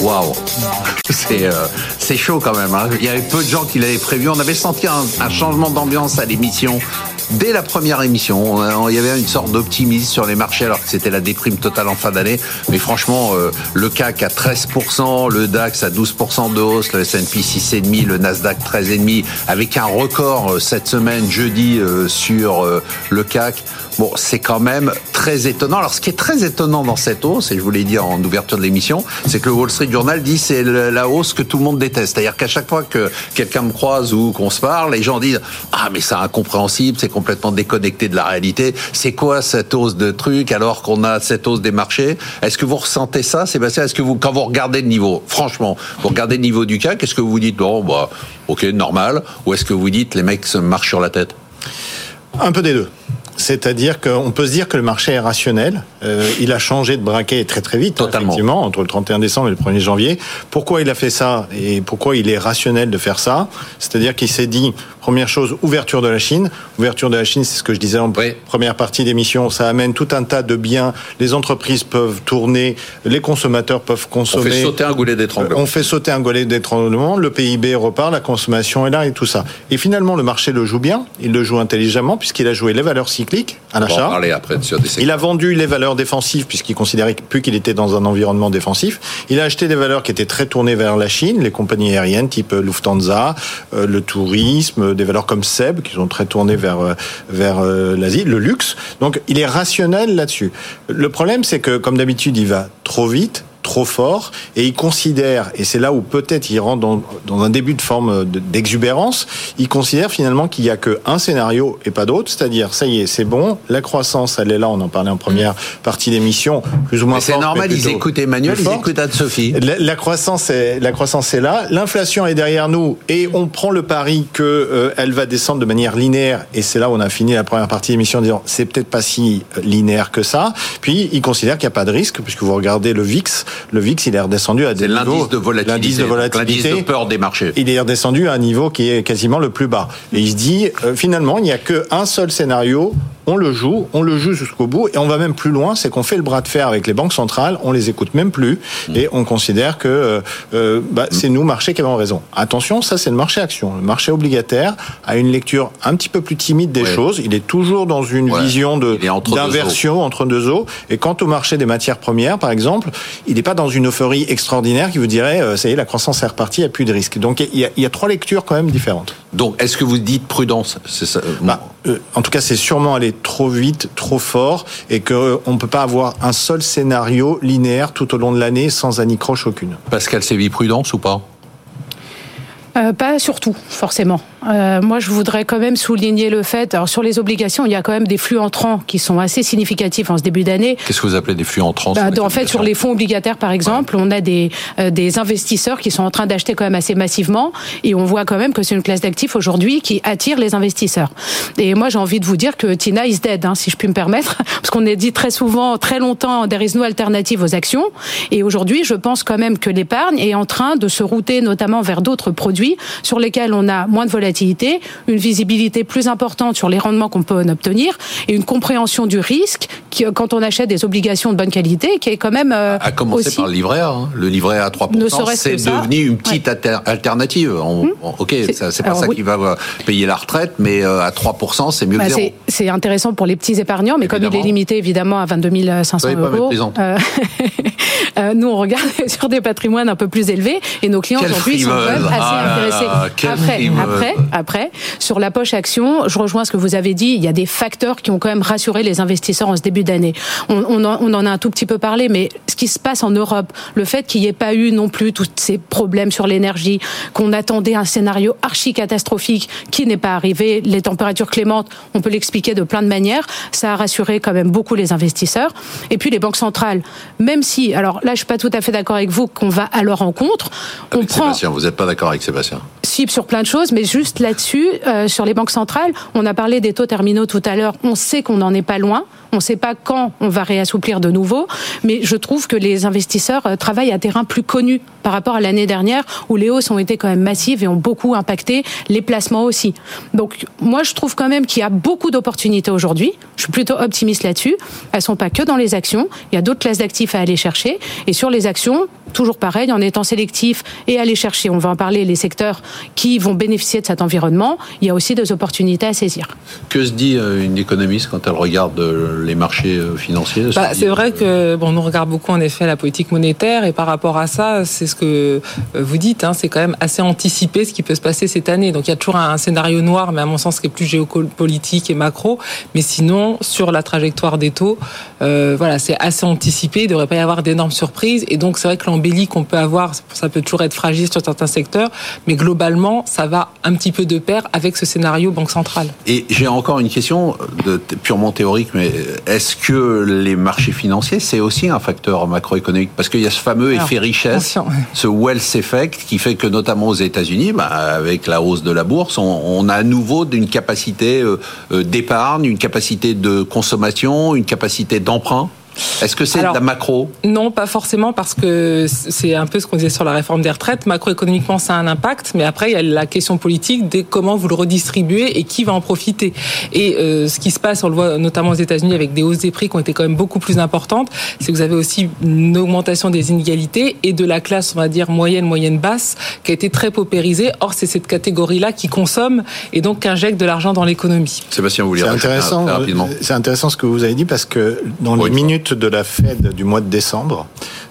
Waouh C'est chaud quand même. Hein. Il y avait peu de gens qui l'avaient prévu. On avait senti un, changement d'ambiance à l'émission dès la première émission. Euh, Il y avait une sorte d'optimisme sur les marchés alors que c'était la déprime totale en fin d'année. Mais franchement, euh, le CAC à 13%, le DAX à 12% de hausse, le S&P 6,5%, le Nasdaq 13,5%, avec un record euh, cette semaine, jeudi, sur le CAC. Bon, c'est quand même très étonnant. Alors, ce qui est très étonnant dans cette hausse, et je vous l'ai dit en ouverture de l'émission, c'est que le Wall Street Journal dit c'est la hausse que tout le monde déteste. C'est-à-dire qu'à chaque fois que quelqu'un me croise ou qu'on se parle, les gens disent ah mais c'est incompréhensible, c'est complètement déconnecté de la réalité. C'est quoi cette hausse de trucs alors qu'on a cette hausse des marchés? Est-ce que vous ressentez ça, Sébastien? Est-ce que vous, quand vous regardez le niveau, franchement, vous regardez le niveau du CAC, est-ce que vous dites bon bah ok normal, ou est-ce que vous dites les mecs marchent sur la tête? Un peu des deux. C'est-à-dire qu'on peut se dire que le marché est rationnel. Euh, il a changé de braquet très très vite, Totalement. effectivement, entre le 31 décembre et le 1er janvier. Pourquoi il a fait ça et pourquoi il est rationnel de faire ça? C'est-à-dire qu'il s'est dit, première chose, ouverture de la Chine. Ouverture de la Chine, c'est ce que je disais en Oui. première partie d'émission. Ça amène tout un tas de biens. Les entreprises peuvent tourner, les consommateurs peuvent On consommer. fait sauter un goulet d'étranglement. On fait sauter un golet d'étranglement, le PIB repart, la consommation est là et tout ça. Et finalement, le marché le joue bien, il le joue intelligemment puisqu'il a joué les valeurs cycliques à On va en l'achat. parler après sur des Il a vendu les valeurs défensives puisqu'il considérait plus qu'il était dans un environnement défensif. Il a acheté des valeurs qui étaient très tournées vers la Chine, les compagnies aériennes type Lufthansa, euh, le tourisme, des valeurs comme Seb qui sont très tournées vers euh, vers euh, l'Asie, le luxe. Donc il est rationnel là-dessus. Le problème c'est que comme d'habitude il va trop vite trop fort et il considère et c'est là où peut-être il rentre dans, dans un début de forme de- d'exubérance il considère finalement qu'il y a que un scénario et pas d'autre c'est-à-dire ça y est c'est bon la croissance elle est là on en parlait en première partie d'émission plus ou moins c'est normal, mais ils écoutent Emmanuel, ils écoutent Anne-Sophie. La, la croissance est la croissance est là, l'inflation est derrière nous et on prend le pari que euh, elle va descendre de manière linéaire et c'est là où on a fini la première partie de l'émission en disant c'est peut-être pas si linéaire que ça. Puis il considère qu'il n'y a pas de risque puisque vous regardez le VIX, le VIX il est redescendu à des C'est niveaux l'indice de volatilité. l'indice de donc L'indice volatilité de peur des marchés. il est redescendu à un niveau qui est quasiment le plus bas. Et il se dit, euh, finalement, il n'y a qu'un seul scénario, on le joue, on le joue jusqu'au bout, et on va même plus loin, c'est qu'on fait le bras de fer avec les banques centrales, on les écoute même plus, et on considère que euh, euh, bah, c'est nous, marché, qui avons raison. Attention, ça c'est le marché action. Le marché obligataire a une lecture un petit peu plus timide des Ouais. choses, il est toujours dans une Ouais. vision de Il est entre d'inversion entre deux eaux, et quant au marché des matières premières, par exemple, il n'est pas dans une euphorie extraordinaire qui vous dirait, euh, ça y est, la croissance est repartie, il n'y a plus de risque. Donc il y, a, il y a trois lectures quand même différentes. Donc, est-ce que vous dites prudence? Ça. euh, Bah, euh, en tout cas, c'est sûrement aller trop vite, trop fort, et qu'on ne peut pas avoir un seul scénario linéaire tout au long de l'année sans anicroche aucune. Pascal Séville, prudence ou pas? Euh, pas surtout, forcément. Euh, moi, je voudrais quand même souligner le fait. Alors, sur les obligations, il y a quand même des flux entrants qui sont assez significatifs en ce début d'année. Qu'est-ce que vous appelez des flux entrants Bah, en fait, sur les fonds obligataires, par exemple, on a des, euh, des investisseurs qui sont en train d'acheter quand même assez massivement, et on voit quand même que c'est une classe d'actifs aujourd'hui qui attire les investisseurs. Et moi, j'ai envie de vous dire que Tina is dead, hein, si je puis me permettre, parce qu'on a dit très souvent, très longtemps, there is no alternative aux actions. Et aujourd'hui, je pense quand même que l'épargne est en train de se router notamment vers d'autres produits sur lesquels on a moins de volatilité, une visibilité plus importante sur les rendements qu'on peut en obtenir et une compréhension du risque qui, quand on achète des obligations de bonne qualité, qui est quand même euh, À commencer aussi par le livret A. hein. Le livret A à 3%, Ne serait-ce c'est devenu une petite alter- alternative. On- on- ok, C'est- pas ça oui. qui va euh, payer la retraite, mais euh, à 3%, c'est mieux Bah, que zéro. c'est- intéressant pour les petits épargnants, mais comme il est limité évidemment à 22 500 Soyez pas euros, euh, euh, nous on regarde sur des patrimoines un peu plus élevés et nos clients aujourd'hui sont quand même assez Ah intéressés. après, après, après, sur la poche action, je rejoins ce que vous avez dit. Il y a des facteurs qui ont quand même rassuré les investisseurs en ce début d'année. On, on en, on en a un tout petit peu parlé, mais ce qui se passe en Europe, le fait qu'il n'y ait pas eu non plus tous ces problèmes sur l'énergie, qu'on attendait un scénario archi catastrophique qui n'est pas arrivé, les températures clémentes, on peut l'expliquer de plein de manières, ça a rassuré quand même beaucoup les investisseurs. Et puis les banques centrales, même si, alors là je suis pas tout à fait d'accord avec vous qu'on va à leur rencontre, on Avec prend Sébastien, vous n'êtes pas d'accord avec Sébastien? Cible sur plein de choses, mais juste là-dessus, euh, sur les banques centrales, on a parlé des taux terminaux tout à l'heure. On sait qu'on n'en est pas loin. On ne sait pas quand on va réassouplir de nouveau, mais je trouve que les investisseurs euh, travaillent à terrain plus connu par rapport à l'année dernière où les hausses ont été quand même massives et ont beaucoup impacté les placements aussi. Donc moi je trouve quand même qu'il y a beaucoup d'opportunités aujourd'hui. Je suis plutôt optimiste là-dessus. Elles sont pas que dans les actions. Il y a d'autres classes d'actifs à aller chercher. Et sur les actions, toujours pareil, en étant sélectif et aller chercher, on va en parler, les secteurs qui vont bénéficier de cet environnement, il y a aussi des opportunités à saisir. Que se dit euh, une économiste quand elle regarde euh, les marchés euh, financiers bah, C'est vrai que bon, nous regarde beaucoup en effet la politique monétaire et par rapport à ça, c'est ce que vous dites, hein, c'est quand même assez anticipé ce qui peut se passer cette année. Donc il y a toujours un, scénario noir, mais à mon sens qui est plus géopolitique et macro. Mais sinon, sur la trajectoire des taux, voilà, c'est assez anticipé. Il ne devrait pas y avoir d'énormes surprises. Et donc c'est vrai que l'embellie qu'on peut avoir, ça peut toujours être fragile sur certains secteurs, mais globalement, ça va un petit peu de pair avec ce scénario banque centrale. Et j'ai encore une question de, purement théorique, mais est-ce que les marchés financiers, c'est aussi un facteur macroéconomique? Parce qu'il y a ce fameux effet richesse, ce wealth effect, qui fait que notamment aux États-Unis, bah, avec la hausse de la bourse, on, a à nouveau d'une capacité euh, euh, d'épargne, une capacité de consommation, une capacité d'emprunt est-ce que c'est de la macro Non, pas forcément, parce que c'est un peu ce qu'on disait sur la réforme des retraites. Macroéconomiquement, ça a un impact, mais après, il y a la question politique de comment vous le redistribuez et qui va en profiter. Et euh, ce qui se passe, on le voit notamment aux États-Unis avec des hausses des prix qui ont été quand même beaucoup plus importantes, c'est que vous avez aussi une augmentation des inégalités et de la classe, on va dire, moyenne, moyenne basse, qui a été très paupérisée. Or, c'est cette catégorie-là qui consomme et donc qui injecte de l'argent dans l'économie. Sébastien, vous voulez C'est intéressant, c'est intéressant ce que vous avez dit parce que dans les minutes de la Fed du mois de décembre,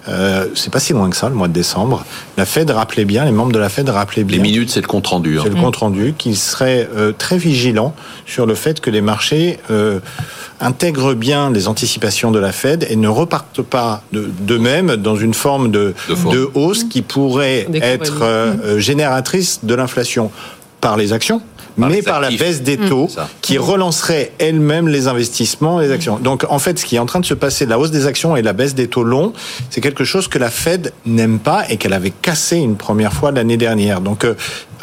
euh, c'est pas si loin que ça, le mois de décembre. La Fed rappelait bien, les membres de la Fed rappelaient bien. Les minutes, c'est le compte rendu. Hein. C'est le compte rendu qu'ils seraient euh, très vigilants sur le fait que les marchés euh, intègrent bien les anticipations de la Fed et ne repartent pas d'eux-mêmes dans une forme de, de, hausse qui pourrait être euh, génératrice de l'inflation par les actions mais par la baisse des taux qui relancerait elle-même les investissements et les actions. Donc en fait, ce qui est en train de se passer, la hausse des actions et la baisse des taux longs, c'est quelque chose que la Fed n'aime pas et qu'elle avait cassé une première fois l'année dernière. Donc euh,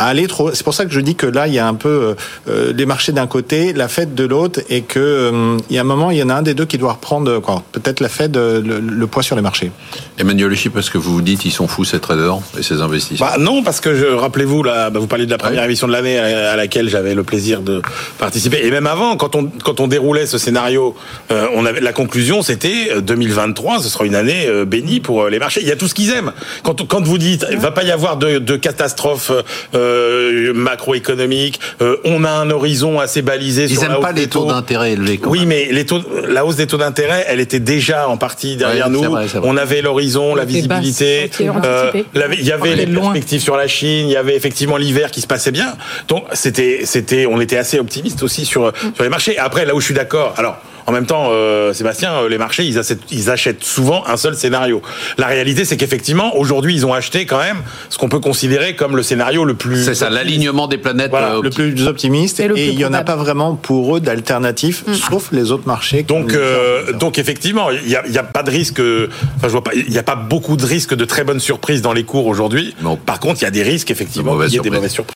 aller trop. C'est pour ça que je dis que là, il y a un peu euh, euh, les marchés d'un côté, la Fed de l'autre, et que euh, il y a un moment, il y en a un des deux qui doit reprendre peut-être la Fed le, poids sur les marchés. Emmanuel Chip, parce que vous vous dites ils sont fous ces traders et ces investisseurs bah, Non, parce que rappelez-vous, là, bah, vous parlez de la première émission de l'année à, laquelle j'avais le plaisir de participer, et même avant, quand on quand on déroulait ce scénario, on avait la conclusion, c'était 2023, ce sera une année bénie pour les marchés. Il y a tout ce qu'ils aiment. Quand quand vous dites, il va pas y avoir de, de catastrophe. Euh, macroéconomique. Euh, on a un horizon assez balisé. Ils n'aiment pas les taux, d'intérêt élevés. oui, mais les taux, la hausse des taux d'intérêt, elle était déjà en partie derrière nous. On avait l'horizon, la visibilité. Euh, il y avait les perspectives sur la Chine. Il y avait effectivement l'hiver qui se passait bien. Donc c'était, c'était, on était assez optimiste aussi sur mm. sur les marchés. Après, là où je suis d'accord, alors en même temps, euh, Sébastien, euh, les marchés, ils achètent, ils achètent souvent un seul scénario. La réalité, c'est qu'effectivement, aujourd'hui, ils ont acheté quand même ce qu'on peut considérer comme le scénario le plus. C'est ça, l'alignement des planètes. Euh, le plus optimiste. Et, il n'y en a pas vraiment pour eux d'alternatif, mm. sauf les autres marchés. Donc, donc effectivement, il n'y a, a, pas de risque. Enfin, je vois pas. Il n'y a pas beaucoup de risques de très bonnes surprises dans les cours aujourd'hui. Par contre, il y a des risques effectivement. Il y a des mauvaises surprises.